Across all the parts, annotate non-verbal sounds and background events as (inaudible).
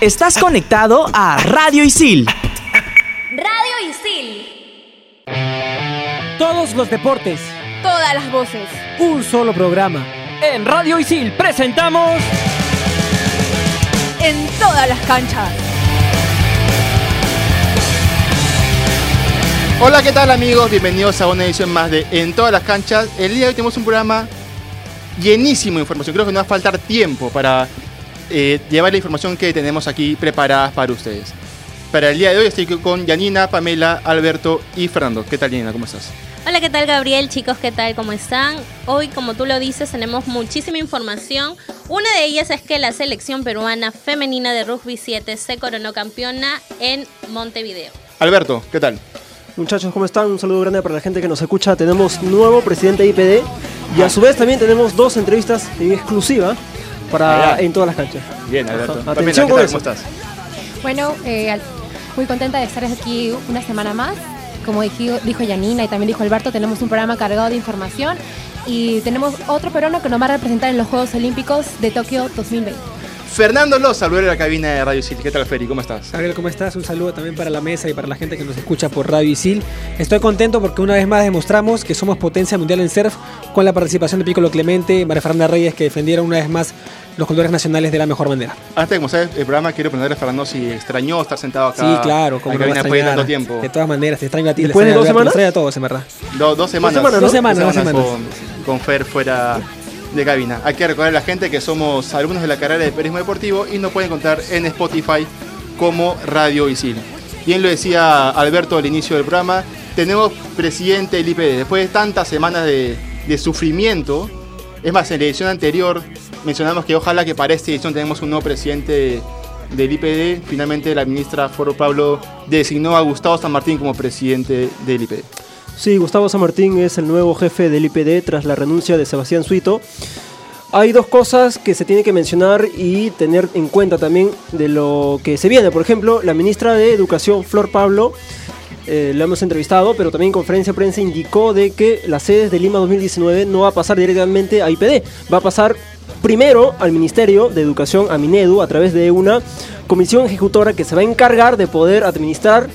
Estás conectado a Radio Isil. Radio Isil. Todos los deportes. Todas las voces. Un solo programa. En Radio Isil presentamos. En todas las canchas. Hola, ¿qué tal amigos? Bienvenidos a una edición más de En todas las canchas. El día de hoy tenemos un programa llenísimo de información. Creo que no va a faltar tiempo para eh, llevar la información que tenemos aquí preparada para ustedes. Para el día de hoy estoy con Yanina, Pamela, Alberto y Fernando. ¿Qué tal, Yanina? ¿Cómo estás? Hola, ¿qué tal Gabriel? Chicos, ¿qué tal? ¿Cómo están? Hoy, como tú lo dices, tenemos muchísima información. Una de ellas es que la selección peruana femenina de rugby 7 se coronó campeona en Montevideo. Alberto, ¿qué tal? Muchachos, ¿cómo están? Un saludo grande para la gente que nos escucha. Tenemos nuevo presidente de IPD y a su vez también tenemos dos entrevistas en exclusiva para en todas las canchas. Bien, Alberto. Ajá. Atención ¿qué tal? eso. ¿Cómo estás? Bueno, eh, muy contenta de estar aquí una semana más. Como dijo, dijo Yanina y también dijo Alberto, tenemos un programa cargado de información y tenemos otro peruano que nos va a representar en los Juegos Olímpicos de Tokio 2020. Fernando Loza, a la cabina de Radio City. ¿Qué tal, Feri? ¿Cómo estás? Gabriel, ¿cómo estás? Un saludo también para la mesa y para la gente que nos escucha por Radio Isil. Estoy contento porque una vez más demostramos que somos potencia mundial en surf con la participación de Piccolo Clemente y María Fernanda Reyes que defendieron una vez más los colores nacionales de la mejor manera. Antes de comenzar el programa, quiero preguntarle a Fernando si extrañó estar sentado acá. Sí, claro, como no después de tanto tiempo. De todas maneras, te extraño a ti. ¿Después de dos semanas? extraño a todos, en verdad. Do- dos semanas. semanas, ¿no? Dos semanas, dos semanas. Con, con Fer fuera de cabina. Hay que recordar a la gente que somos alumnos de la carrera de periodismo deportivo y nos pueden encontrar en Spotify como Radio Isil. Bien lo decía Alberto al inicio del programa, tenemos presidente del IPD. Después de tantas semanas de, de sufrimiento, es más, en la edición anterior mencionamos que ojalá que para esta edición tenemos un nuevo presidente del IPD. Finalmente la ministra Foro Pablo designó a Gustavo San Martín como presidente del IPD. Sí, Gustavo San Martín es el nuevo jefe del IPD tras la renuncia de Sebastián Suito. Hay dos cosas que se tiene que mencionar y tener en cuenta también de lo que se viene. Por ejemplo, la ministra de Educación, Flor Pablo, eh, la hemos entrevistado, pero también en conferencia de prensa indicó de que las sedes de Lima 2019 no va a pasar directamente a IPD, va a pasar primero al Ministerio de Educación, a Minedu, a través de una comisión ejecutora que se va a encargar de poder administrar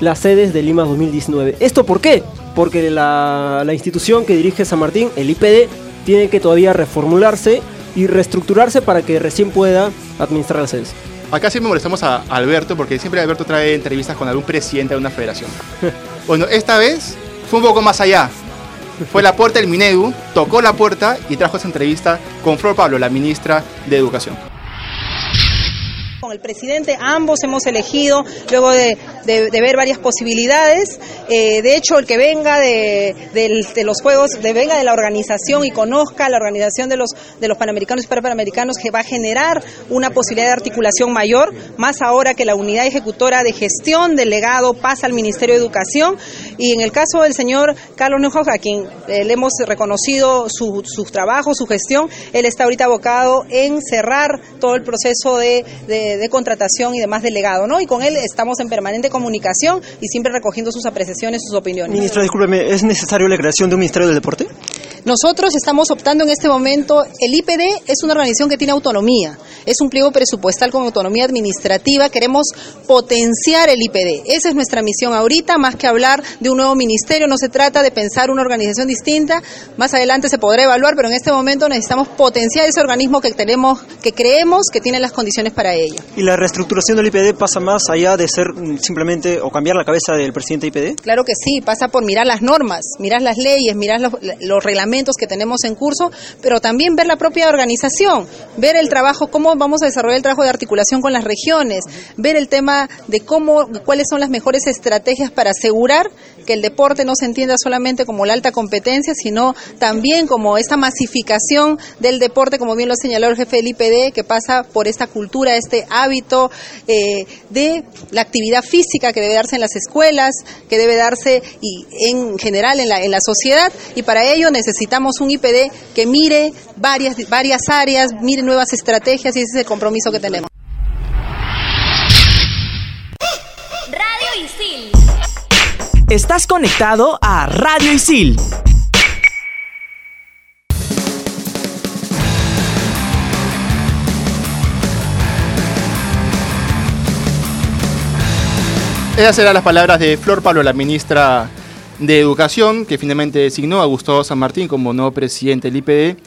las sedes de Lima 2019. ¿Esto por qué? Porque la, la institución que dirige San Martín, el IPD, tiene que todavía reformularse y reestructurarse para que recién pueda administrar las sedes. Acá siempre molestamos a Alberto porque siempre Alberto trae entrevistas con algún presidente de una federación. (laughs) Bueno, esta vez fue un poco más allá. Fue la puerta del Minedu, tocó la puerta y trajo esa entrevista con Flor Pablo, la ministra de Educación. Con el presidente, ambos hemos elegido, luego de, ver varias posibilidades, eh, de hecho el que venga de, los Juegos, de venga de la organización y conozca la organización de los, de los Panamericanos y Parapanamericanos, que va a generar una posibilidad de articulación mayor, más ahora que la unidad ejecutora de gestión del legado pasa al Ministerio de Educación, y en el caso del señor Carlos Neuhoff, a quien eh, le hemos reconocido su, sus trabajos, su gestión, él está ahorita abocado en cerrar todo el proceso de, de- de contratación y demás del legado, ¿no? Y con él estamos en permanente comunicación y siempre recogiendo sus apreciaciones, sus opiniones. Ministra, discúlpeme, ¿es necesario la creación de un Ministerio del Deporte? Nosotros estamos optando en este momento, el IPD es una organización que tiene autonomía, es un pliego presupuestal con autonomía administrativa, queremos potenciar el IPD, esa es nuestra misión ahorita, más que hablar de un nuevo ministerio, no se trata de pensar una organización distinta, más adelante se podrá evaluar, pero en este momento necesitamos potenciar ese organismo que tenemos, que creemos que tiene las condiciones para ello. ¿Y la reestructuración del IPD pasa más allá de ser mm, simplemente o cambiar la cabeza del presidente IPD? Claro que sí, pasa por mirar las normas, mirar las leyes, mirar los, los reglamentos que tenemos en curso, pero también ver la propia organización, ver el trabajo, cómo vamos a desarrollar el trabajo de articulación con las regiones, ver el tema de cómo, cuáles son las mejores estrategias para asegurar que el deporte no se entienda solamente como la alta competencia, sino también como esta masificación del deporte, como bien lo señaló el jefe del IPD, que pasa por esta cultura, este hábito eh, de la actividad física que debe darse en las escuelas, que debe darse y en general en la, en la sociedad, y para ello necesitamos un IPD que mire varias, varias áreas, mire nuevas estrategias, y ese es el compromiso que tenemos. Estás conectado a Radio Isil. Esas eran las palabras de Flor Pablo, la ministra de Educación, que finalmente designó a Gustavo San Martín como nuevo presidente del IPD.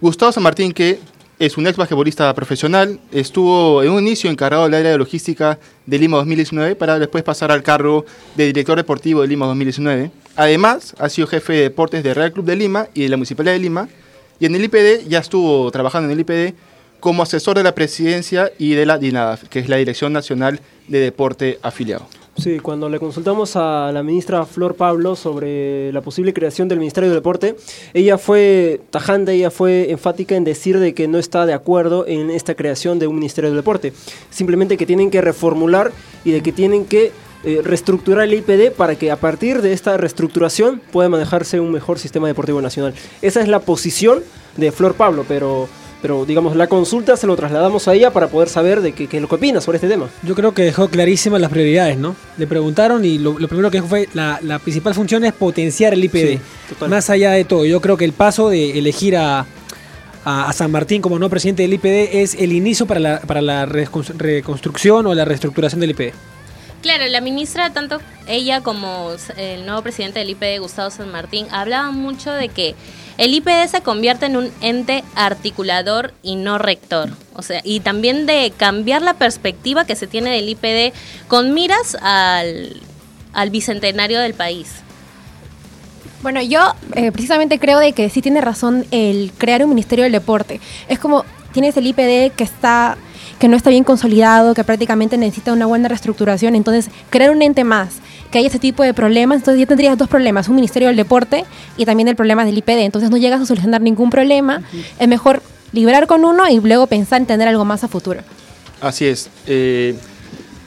Gustavo San Martín, que es un ex basquetbolista profesional, estuvo en un inicio encargado del área de logística de Lima 2019 para después pasar al cargo de director deportivo de Lima 2019. Además, ha sido jefe de deportes del Real Club de Lima y de la Municipalidad de Lima. Y en el IPD ya estuvo trabajando en el IPD como asesor de la presidencia y de la DINADAF, que es la Dirección Nacional de Deporte Afiliado. Sí, cuando le consultamos a la ministra Flor Pablo sobre la posible creación del Ministerio del Deporte, ella fue tajante, ella fue enfática en decir de que no está de acuerdo en esta creación de un Ministerio del Deporte. Simplemente que tienen que reformular y de que tienen que eh, reestructurar el IPD para que a partir de esta reestructuración pueda manejarse un mejor sistema deportivo nacional. Esa es la posición de Flor Pablo, pero pero digamos, la consulta se lo trasladamos a ella para poder saber de qué, qué es lo que opina sobre este tema. Yo creo que dejó clarísimas las prioridades, ¿no? Le preguntaron y lo, lo primero que dijo fue la, la principal función es potenciar el IPD. Sí. Más allá de todo, yo creo que el paso de elegir a, a, a San Martín como no presidente del IPD es el inicio para la, para la recon- reconstrucción o la reestructuración del IPD. Claro, la ministra, tanto ella como el nuevo presidente del IPD, Gustavo San Martín, hablaban mucho de que el IPD se convierte en un ente articulador y no rector. O sea, y también de cambiar la perspectiva que se tiene del IPD con miras al, al bicentenario del país. Bueno, yo eh, precisamente creo de que sí tiene razón el crear un Ministerio del Deporte. Es como tienes el IPD que está que no está bien consolidado, que prácticamente necesita una buena reestructuración, entonces crear un ente más que haya ese tipo de problemas, entonces ya tendrías dos problemas, un Ministerio del Deporte y también el problema del IPD, entonces no llegas a solucionar ningún problema, es mejor liberar con uno y luego pensar en tener algo más a futuro. Así es. Eh,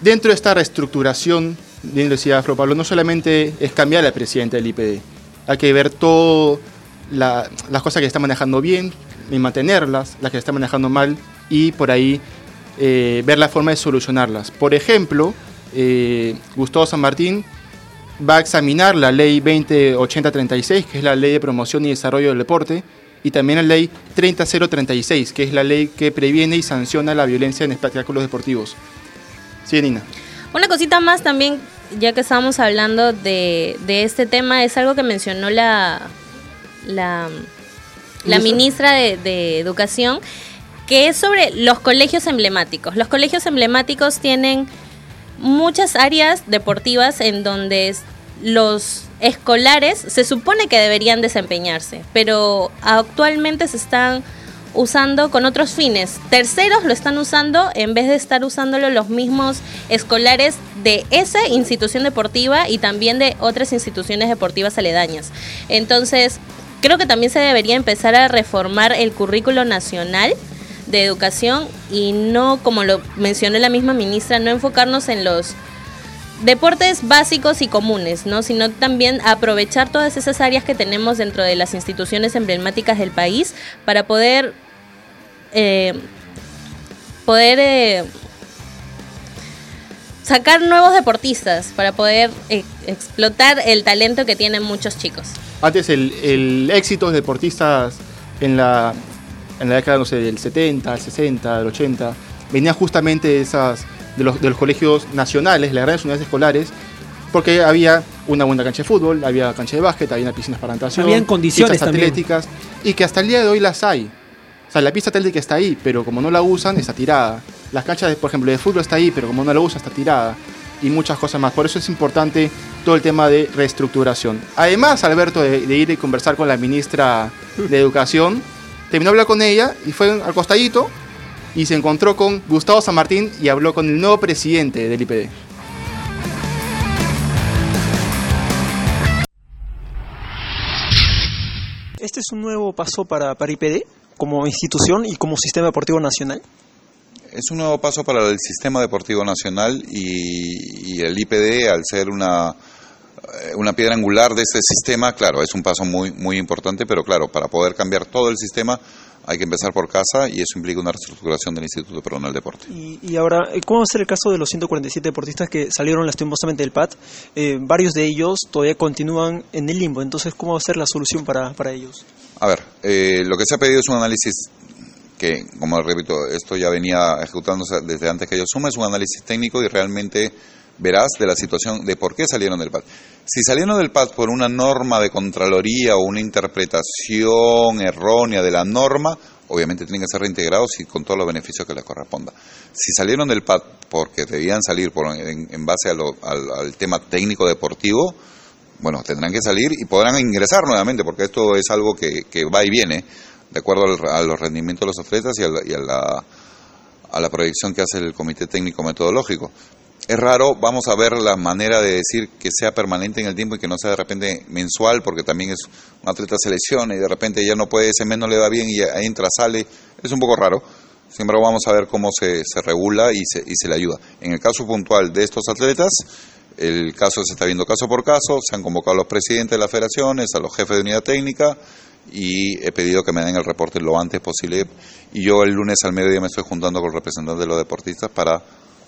dentro de esta reestructuración, bien decía Afro Pablo, no solamente es cambiar al presidente del IPD, hay que ver todas las cosas que está manejando bien y mantenerlas, las que está manejando mal y por ahí eh, ver la forma de solucionarlas. Por ejemplo, eh, Gustavo San Martín va a examinar la ley 208036, que es la ley de promoción y desarrollo del deporte, y también la ley 30036, que es la ley que previene y sanciona la violencia en espectáculos deportivos. Sí, Nina. Una cosita más también, ya que estábamos hablando de, de este tema, es algo que mencionó la, la, la ministra de, de Educación, que es sobre los colegios emblemáticos. Los colegios emblemáticos tienen muchas áreas deportivas en donde los escolares se supone que deberían desempeñarse, pero actualmente se están usando con otros fines. Terceros lo están usando en vez de estar usándolo los mismos escolares de esa institución deportiva y también de otras instituciones deportivas aledañas. Entonces, creo que también se debería empezar a reformar el currículo nacional de educación y no, como lo mencionó la misma ministra, no enfocarnos en los deportes básicos y comunes, ¿no? sino también aprovechar todas esas áreas que tenemos dentro de las instituciones emblemáticas del país para poder eh, poder eh, sacar nuevos deportistas, para poder eh, explotar el talento que tienen muchos chicos. Antes el, el éxito de deportistas en la, en la década no sé, del 70, del 60, del 80, venía justamente de, esas, de, los, de los colegios nacionales, las grandes unidades escolares, porque había una buena cancha de fútbol, había cancha de básquet, había piscinas para natación, Habían condiciones pistas atléticas, y que hasta el día de hoy las hay. O sea, la pista atlética está ahí, pero como no la usan, está tirada. Las canchas, de, por ejemplo, de fútbol está ahí, pero como no la usan, está tirada. Y muchas cosas más. Por eso es importante todo el tema de reestructuración. Además, Alberto, de, de ir y conversar con la ministra de Educación, terminó de hablar con ella y fue al costadito y se encontró con Gustavo San Martín y habló con el nuevo presidente del IPD. Este es un nuevo paso para, para IPD como institución y como sistema deportivo nacional. Es un nuevo paso para el sistema deportivo nacional y, y el IPD, al ser una, una piedra angular de este sistema, claro, es un paso muy, muy importante, pero claro, para poder cambiar todo el sistema hay que empezar por casa y eso implica una reestructuración del Instituto Peruano del Deporte. Y, y ahora, eh, ¿cómo va a ser el caso de los 147 deportistas que salieron lastimosamente del PAT? Eh, varios de ellos todavía continúan en el limbo, entonces, ¿cómo va a ser la solución para, para ellos? A ver, eh, lo que se ha pedido es un análisis que, como repito, esto ya venía ejecutándose desde antes que yo suma, es un análisis técnico y realmente veraz de la situación de por qué salieron del PAD. Si salieron del PAD por una norma de Contraloría o una interpretación errónea de la norma, obviamente tienen que ser reintegrados y con todos los beneficios que les corresponda. Si salieron del PAD porque debían salir por, en, base a lo- al, tema técnico deportivo, bueno, tendrán que salir y podrán ingresar nuevamente, porque esto es algo que, que va y viene, de acuerdo al- a los rendimientos de los atletas y a la, y a la, a la proyección que hace el Comité Técnico Metodológico. Es raro, vamos a ver la manera de decir que sea permanente en el tiempo y que no sea de repente mensual, porque también es un atleta selecciona y de repente ya no puede, ese mes no le va bien y entra, sale, es un poco raro. Sin embargo, vamos a ver cómo se, se regula y se, y se le ayuda. En el caso puntual de estos atletas, el caso se está viendo caso por caso, se han convocado a los presidentes de las federaciones, a los jefes de unidad técnica y he pedido que me den el reporte lo antes posible y yo el lunes al mediodía me estoy juntando con el representante de los deportistas para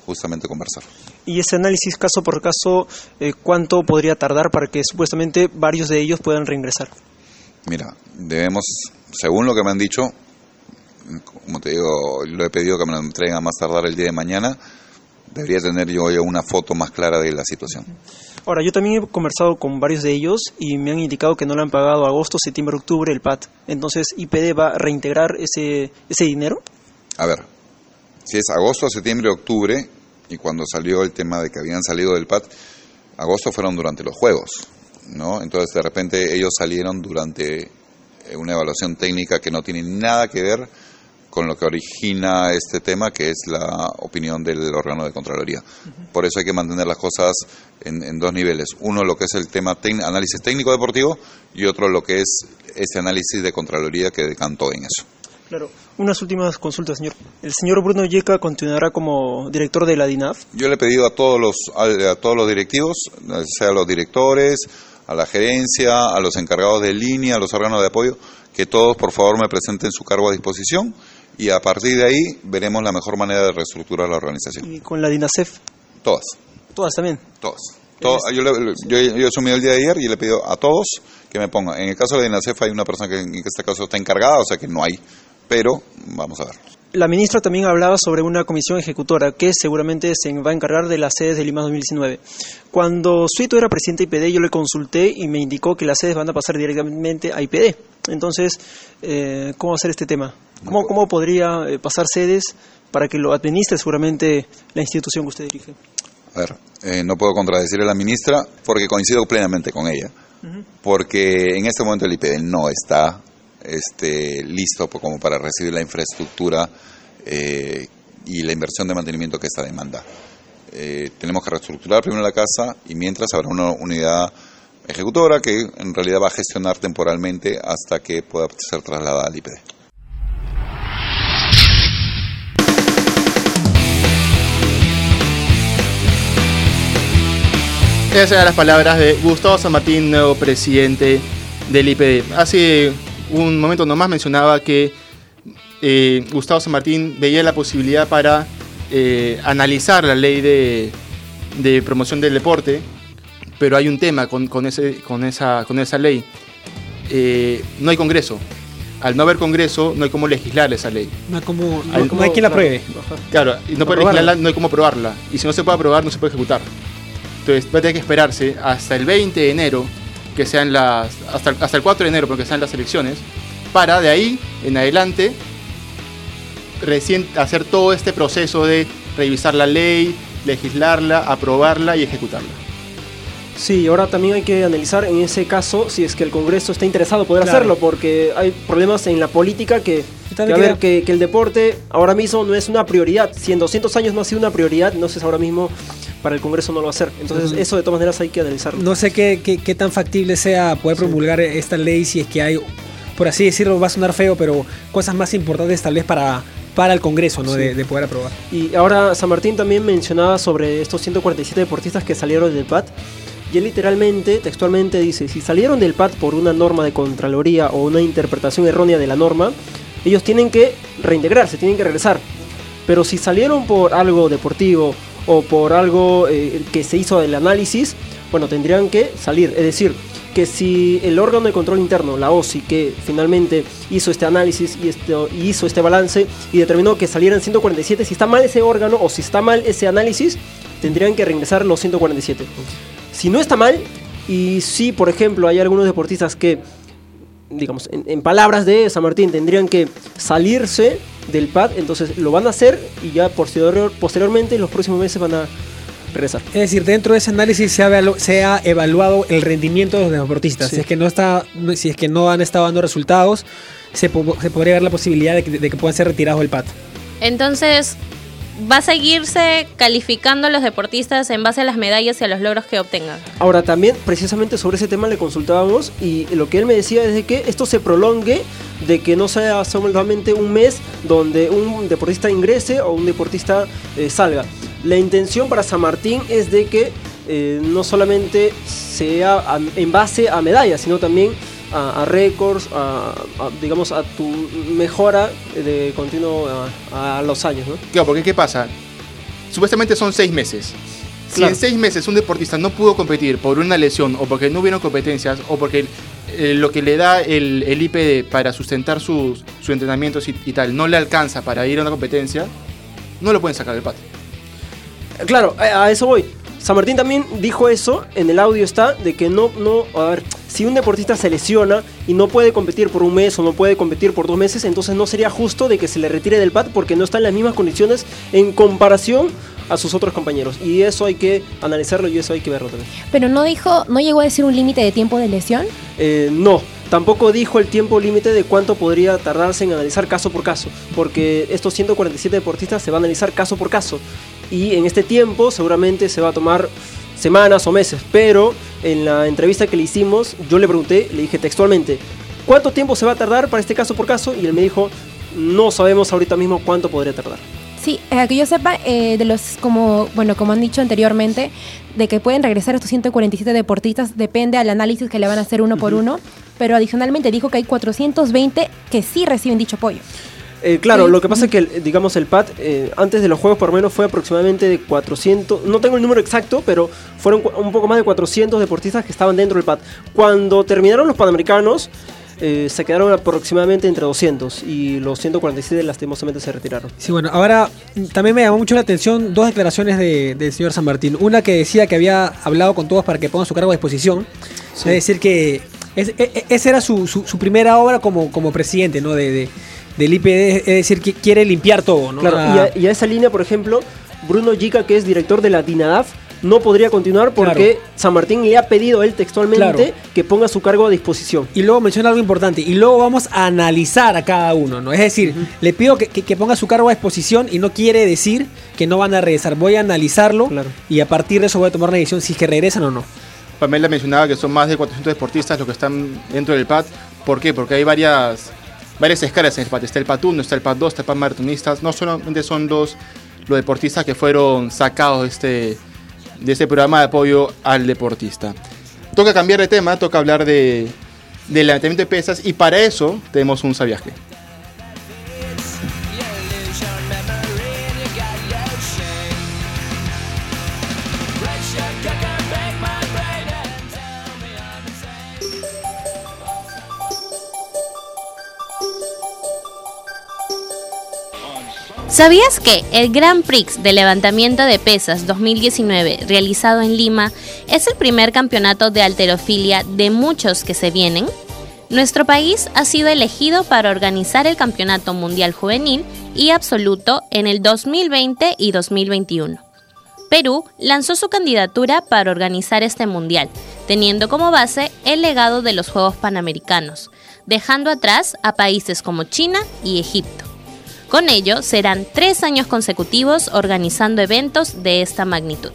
justamente conversar. Y ese análisis caso por caso, eh, ¿cuánto podría tardar para que supuestamente varios de ellos puedan reingresar? Mira, debemos, según lo que me han dicho, como te digo, lo he pedido que me lo entreguen a más tardar el día de mañana, debería tener yo ya una foto más clara de la situación. Ahora, yo también he conversado con varios de ellos y me han indicado que no le han pagado agosto, septiembre, octubre el PAT. Entonces, ¿IPD va a reintegrar ese, ese dinero? A ver, si es agosto, septiembre, octubre, y cuando salió el tema de que habían salido del PAT, agosto fueron durante los Juegos, ¿no? Entonces, de repente, ellos salieron durante eh, una evaluación técnica que no tiene nada que ver con lo que origina este tema, que es la opinión del órgano de Contraloría. Por eso hay que mantener las cosas en, en dos niveles. Uno, lo que es el tema análisis técnico deportivo, y otro, lo que es ese análisis de Contraloría que decantó en eso. Claro. Unas últimas consultas, señor. ¿El señor Bruno Yeca continuará como director de la DINAF? Yo le he pedido a todos los a, a todos los directivos, sea a los directores, a la gerencia, a los encargados de línea, a los órganos de apoyo, que todos por favor me presenten su cargo a disposición y a partir de ahí veremos la mejor manera de reestructurar la organización. ¿Y con la DINASEF? Todas, Todas también. todas. Todo- yo, le- yo, yo he asumido el día de ayer y le he pedido a todos que me pongan. En el caso de la DINASEF hay una persona que en este caso está encargada, o sea que no hay, pero vamos a ver. La ministra también hablaba sobre una comisión ejecutora que seguramente se va a encargar de las sedes de Lima 2019. Cuando Suito era presidente de IPD, yo le consulté y me indicó que las sedes van a pasar directamente a IPD. Entonces, eh, ¿cómo hacer este tema? ¿Cómo, cómo podría eh, pasar sedes para que lo administre seguramente la institución que usted dirige? A ver, eh, no puedo contradecir a la ministra porque coincido plenamente con ella. Porque en este momento el IPD no está este, listo como para recibir la infraestructura eh, y la inversión de mantenimiento que esta demanda. Eh, tenemos que reestructurar primero la casa y mientras habrá una unidad ejecutora que en realidad va a gestionar temporalmente hasta que pueda ser trasladada al IPD. Esas eran las palabras de Gustavo San Martín, nuevo presidente del IPD. Hace un momento nomás mencionaba que eh, Gustavo San Martín veía la posibilidad para eh, analizar la ley de, de promoción del deporte, pero hay un tema con, con ese, con, esa, con esa ley. Eh, no hay Congreso. Al no haber Congreso, no hay cómo legislar esa ley. No hay, como, no, Al- no hay quien la pruebe. Claro, y no puede Aprobarla. legislarla, no hay cómo aprobarla. Y si no se puede aprobar, no se puede ejecutar. Entonces va a tener que esperarse hasta el 20 de enero, que sean las. hasta, hasta el 4 de enero, porque sean las elecciones, para de ahí en adelante recién hacer todo este proceso de revisar la ley, legislarla, aprobarla y ejecutarla. Sí, ahora también hay que analizar en ese caso si es que el Congreso está interesado en poder Claro. hacerlo, porque hay problemas en la política que, que, a ver, que, que el deporte ahora mismo no es una prioridad. Si en 200 años no ha sido una prioridad, entonces ahora mismo para el Congreso no lo va a ser. Entonces Ujú. eso de todas maneras hay que analizarlo. No sé qué, qué, qué tan factible sea poder promulgar esta ley si es que hay, por así decirlo, va a sonar feo, pero cosas más importantes tal vez para, para el Congreso, ¿no? Sí. De, de poder aprobar. Y ahora San Martín también mencionaba sobre estos 147 deportistas que salieron del PAT. Y él literalmente, textualmente dice, si salieron del PAT por una norma de Contraloría o una interpretación errónea de la norma, ellos tienen que reintegrarse, tienen que regresar. Pero si salieron por algo deportivo o por algo eh, que se hizo del análisis, bueno, tendrían que salir. Es decir, que si el órgano de control interno, la OSI, que finalmente hizo este análisis y, esto- hizo este balance y determinó que salieran 147, si está mal ese órgano o si está mal ese análisis, tendrían que regresar los 147. Si no está mal, y si por ejemplo hay algunos deportistas que, digamos, en palabras de San Martín, tendrían que salirse del pad, entonces lo van a hacer y ya posterior, posteriormente en los próximos meses van a regresar. Es decir, dentro de ese análisis se ha, se ha evaluado el rendimiento de los deportistas. Sí. Si es que no está, si es que no han estado dando resultados, se, po- se podría ver la posibilidad de que, de que puedan ser retirados del PAT. Entonces, va a seguirse calificando a los deportistas en base a las medallas y a los logros que obtengan. Ahora también precisamente sobre ese tema le consultábamos y lo que él me decía es de que esto se prolongue, de que no sea solamente un mes donde un deportista ingrese o un deportista eh, salga. La intención para San Martín es de que eh, no solamente sea en base a medallas, sino también a, a récords, a, a, digamos a tu mejora de continuo a, los años, ¿no? Claro, porque ¿qué pasa? Supuestamente son seis meses. Si Claro. en seis meses un deportista no pudo competir por una lesión o porque no hubieron competencias o porque eh, lo que le da el, el IPD para sustentar sus, sus entrenamientos y, y tal no le alcanza para ir a una competencia, no lo pueden sacar del patio. Claro, a, a eso voy. San Martín también dijo eso, en el audio está, de que no, no, a ver, si un deportista se lesiona y no puede competir por un mes o no puede competir por dos meses, entonces no sería justo de que se le retire del PAD porque no está en las mismas condiciones en comparación a sus otros compañeros. Y eso hay que analizarlo y eso hay que verlo también. Pero no dijo, no llegó a decir un límite de tiempo de lesión. Eh, no, tampoco dijo el tiempo límite de cuánto podría tardarse en analizar caso por caso, porque estos 147 deportistas se van a analizar caso por caso. Y en este tiempo seguramente se va a tomar semanas o meses, pero en la entrevista que le hicimos, yo le pregunté, le dije textualmente, ¿cuánto tiempo se va a tardar para este caso por caso? Y él me dijo, no sabemos ahorita mismo cuánto podría tardar. Sí, eh, que yo sepa, eh, de los, como, bueno, como han dicho anteriormente, de que pueden regresar estos 147 deportistas, depende al análisis que le van a hacer uno por uno, pero adicionalmente dijo que hay 420 que sí reciben dicho apoyo. Eh, claro, Sí. lo que pasa es que, digamos, el PAD eh, antes de los juegos por lo menos fue aproximadamente de 400, no tengo el número exacto, pero fueron un poco más de 400 deportistas que estaban dentro del PAD. Cuando terminaron los Panamericanos, eh, se quedaron aproximadamente entre 200 y los 147 lastimosamente se retiraron. Sí, bueno, ahora mm, también me llamó mucho la atención dos declaraciones de- del señor San Martín. Una que decía que había hablado con todos para que pongan su cargo a disposición. Es decir, que es- e- e- esa era su, su- su primera obra como, como presidente ¿no? de, de- del IPD. Es decir, que quiere limpiar todo. ¿no? Claro, Ah, y, a, y a esa línea, por ejemplo, Bruno Yica, que es director de la DINADAF, no podría continuar porque San Martín le ha pedido a él textualmente Claro. que ponga su cargo a disposición. Y luego menciona algo importante. Y luego vamos a analizar a cada uno, ¿no? Es decir, le pido que, que- que ponga su cargo a disposición y no quiere decir que no van a regresar. Voy a analizarlo Claro. y a partir de eso voy a tomar una decisión si es que regresan o no. Pamela mencionaba que son más de 400 deportistas los que están dentro del PAD. ¿Por qué? Porque hay varias, varias escalas en el PAD. Está el PAD 1, está el PAD 2, está el PAD maratonistas. No solamente son los, los deportistas que fueron sacados de este, de este programa de apoyo al deportista. Toca cambiar de tema, toca hablar de, del levantamiento de pesas y para eso tenemos un sabiaje. ¿Sabías que el Grand Prix de levantamiento de pesas 2019 realizado en Lima es el primer campeonato de alterofilia de muchos que se vienen? Nuestro país ha sido elegido para organizar el Campeonato Mundial Juvenil y Absoluto en el 2020 y 2021. Perú lanzó su candidatura para organizar este mundial, teniendo como base el legado de los Juegos Panamericanos, dejando atrás a países como China y Egipto. Con ello, serán tres años consecutivos organizando eventos de esta magnitud.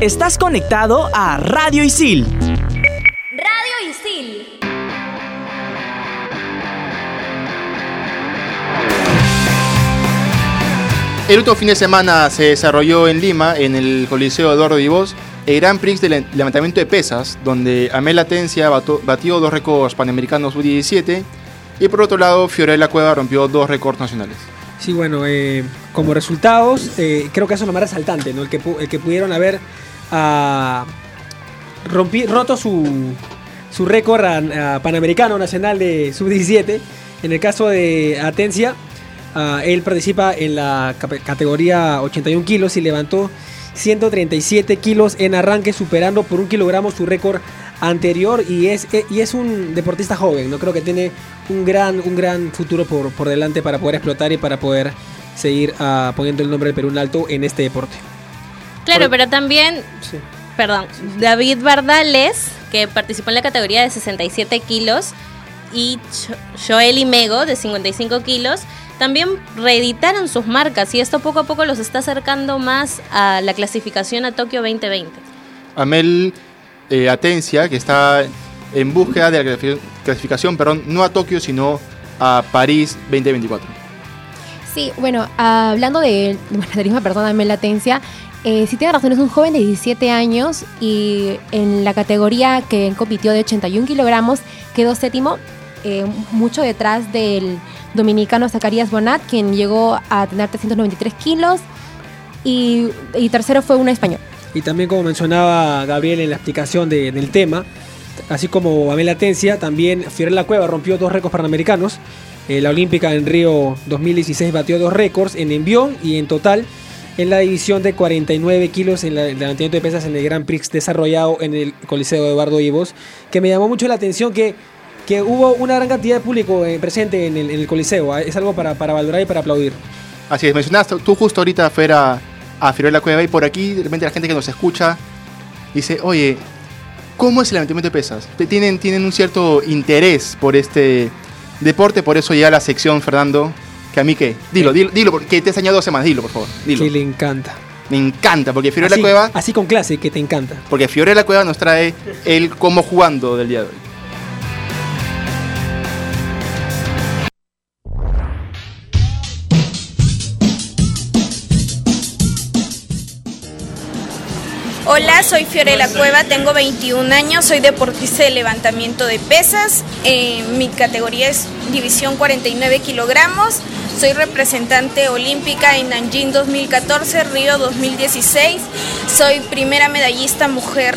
Estás conectado a Radio Isil. Radio Isil. El último fin de semana se desarrolló en Lima, en el Coliseo Eduardo Vivos, el Grand Prix de le- levantamiento de pesas, donde Amel Atencia bato- batió dos récords panamericanos U17 y por otro lado Fiorella Cueva rompió dos récords nacionales. Sí, bueno, eh, como resultados, eh, creo que eso es lo más resaltante, ¿no? El que, pudieron haber rompi- roto su, su récord panamericano nacional de sub-17 En el caso de Atencia, ah, él participa en la categoría 81 kilos y levantó 137 kilos en arranque, superando por un kilogramo su récord anterior y es, eh, y es un deportista joven, ¿no? Creo que tiene un gran, un gran futuro por, por delante para poder explotar y para poder seguir ah, poniendo el nombre del Perú en alto en este deporte. Claro, Por- pero también, Sí. perdón, David Bardales, que participó en la categoría de 67 kilos, y Joel Imego, de 55 kilos, también reeditaron sus marcas y esto poco a poco los está acercando más a la clasificación a Tokio 2020. Amel eh, Atencia, que está en búsqueda de la clasifi- clasificación, perdón, no a Tokio, sino a París 2024. Sí, bueno, hablando de, bueno, de la misma persona, en latencia, eh, sí tiene razón, es un joven de 17 años y en la categoría que compitió de 81 kilogramos quedó séptimo, eh, mucho detrás del dominicano Zacarías Bonat, quien llegó a tener 393 kilos y, tercero fue un español. Y también como mencionaba Gabriel en la explicación de- del tema, así como Abel Atencia, también Fiorella Cueva rompió dos récords panamericanos. Eh, la Olímpica en Río 2016 batió dos récords en envión y en total en la división de 49 kilos en la- el levantamiento de pesas en el Grand Prix desarrollado en el Coliseo de Eduardo Ibos, que me llamó mucho la atención que, que hubo una gran cantidad de público eh, presente en el, en el Coliseo. ah, Es algo para, para valorar y para aplaudir. Así es, mencionaste tú justo ahorita Fer a, a Fiorella Cueva y por aquí de repente la gente que nos escucha dice, oye, ¿cómo es el levantamiento de pesas? Tienen, tienen un cierto interés por este deporte, por eso ya la sección, Fernando, que a mí qué, dilo, dilo, dilo, porque te he enseñado dos semanas, dilo por favor, dilo. Que le encanta. Me encanta, porque Fiorella Así, Cueva, así con clase, que te encanta. porque Fiorella Cueva nos trae el cómo jugando del día de hoy. Soy Fiorella Cueva, tengo 21 años, soy deportista de levantamiento de pesas. Mi categoría es división 49 kilogramos. Soy representante olímpica en Nanjing 2014, Río 2016. Soy primera medallista mujer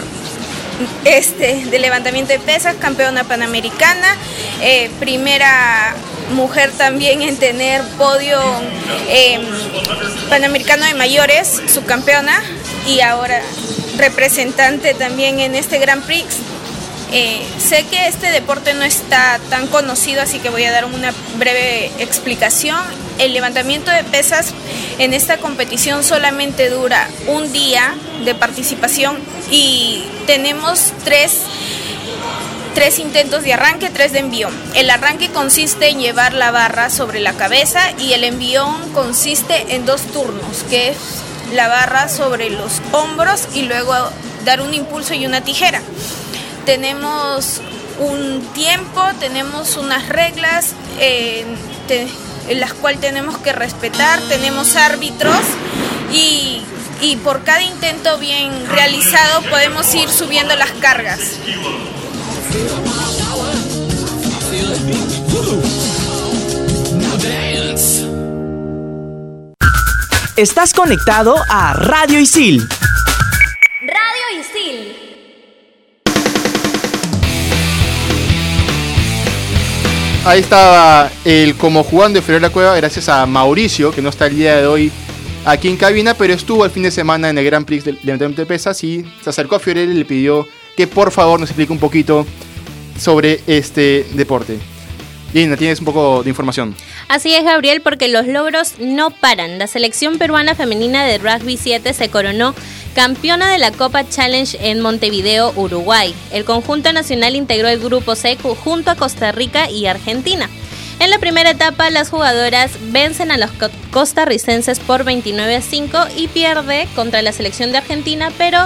este, de levantamiento de pesas, campeona panamericana, eh, primera mujer también en tener podio eh, panamericano de mayores, subcampeona, y ahora representante también en este Grand Prix. Eh, sé que este deporte no está tan conocido, así que voy a dar una breve explicación. El levantamiento de pesas en esta competición solamente dura un día de participación y tenemos tres, tres intentos de arranque, tres de envión. El arranque consiste en llevar la barra sobre la cabeza y el envión consiste en dos turnos, que es la barra sobre los hombros y luego dar un impulso y una tijera tenemos un tiempo, tenemos unas reglas eh, en las cuales tenemos que respetar, tenemos árbitros y, y por cada intento bien realizado podemos ir subiendo las cargas. Estás conectado a Radio Isil. Radio Isil. Ahí estaba el como jugando de Fiorella Cueva gracias a Mauricio, que no está el día de hoy aquí en cabina, pero estuvo el fin de semana en el Grand Prix del levantamiento de pesas y se acercó a Fiorella y le pidió que por favor nos explique un poquito sobre este deporte. Lina, tienes un poco de información. Así es, Gabriel, porque los logros no paran. La selección peruana femenina de rugby 7 se coronó campeona de la Copa Challenge en Montevideo, Uruguay. El conjunto nacional integró el grupo C junto a Costa Rica y Argentina. En la primera etapa, las jugadoras vencen a los co- costarricenses por 29 a 5 y pierde contra la selección de Argentina, pero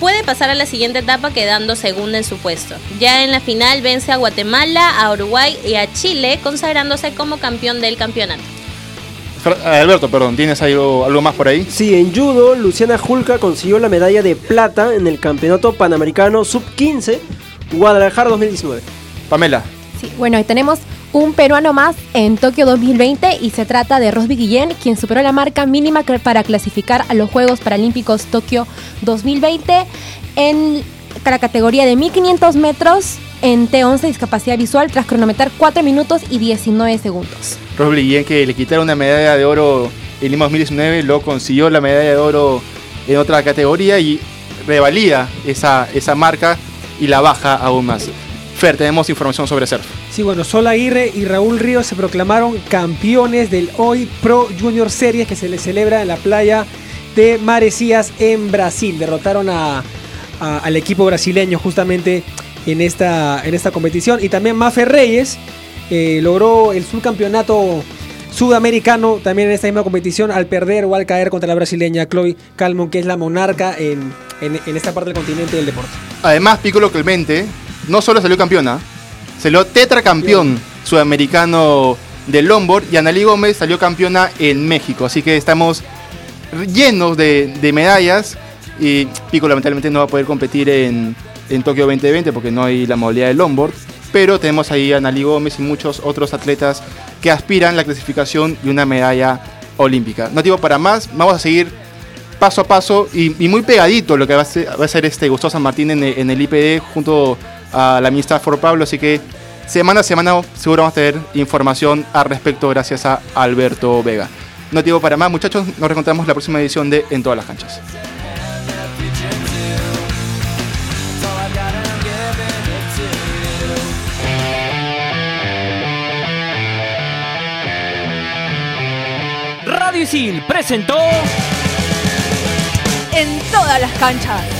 puede pasar a la siguiente etapa quedando segunda en su puesto. Ya en la final vence a Guatemala, a Uruguay y a Chile, consagrándose como campeón del campeonato. Eh, Alberto, perdón, ¿tienes algo, algo más por ahí? Sí, en judo, Luciana Julca consiguió la medalla de plata en el Campeonato Panamericano Sub-15 Guadalajara 2019. Pamela. Bueno, y tenemos un peruano más en Tokio 2020 y se trata de Rosby Guillén, quien superó la marca mínima para clasificar a los Juegos Paralímpicos Tokio 2020 en la categoría de 1500 metros en T11 discapacidad visual tras cronometrar 4 minutos y 19 segundos. Robles Guillén que le quitaron una medalla de oro en Lima 2019, lo consiguió la medalla de oro en otra categoría y revalida esa, esa marca y la baja aún más. Fer, tenemos información sobre surf. Sí, bueno, Sol Aguirre y Raúl Ríos se proclamaron campeones del Hoy Pro Junior Series que se les celebra en la playa de Marecías en Brasil. Derrotaron a, a- al equipo brasileño justamente en esta, en esta competición. Y también Mafe Reyes eh, logró el subcampeonato sudamericano también en esta misma competición al perder o al caer contra la brasileña Chloe Calmon, que es la monarca en, en- en esta parte del continente del deporte. Además, Piccolo Clemente no solo salió campeona, salió tetracampeón sudamericano del longboard y Analí Gómez salió campeona en México. Así que estamos llenos de, de medallas y Pico lamentablemente no va a poder competir en, en Tokio 2020 porque no hay la modalidad del longboard. Pero tenemos ahí a Analí Gómez y muchos otros atletas que aspiran la clasificación y una medalla olímpica. No tiempo para más, vamos a seguir paso a paso y, y muy pegadito lo que va a ser, va a ser este Gustavo San Martín en, el- en el IPD junto a la ministra For Pablo, así que semana a semana seguro vamos a tener información al respecto gracias a Alberto Vega. No tiempo para más, muchachos, nos reencontramos la próxima edición de En todas las canchas. Radio Isil presentó En todas las canchas.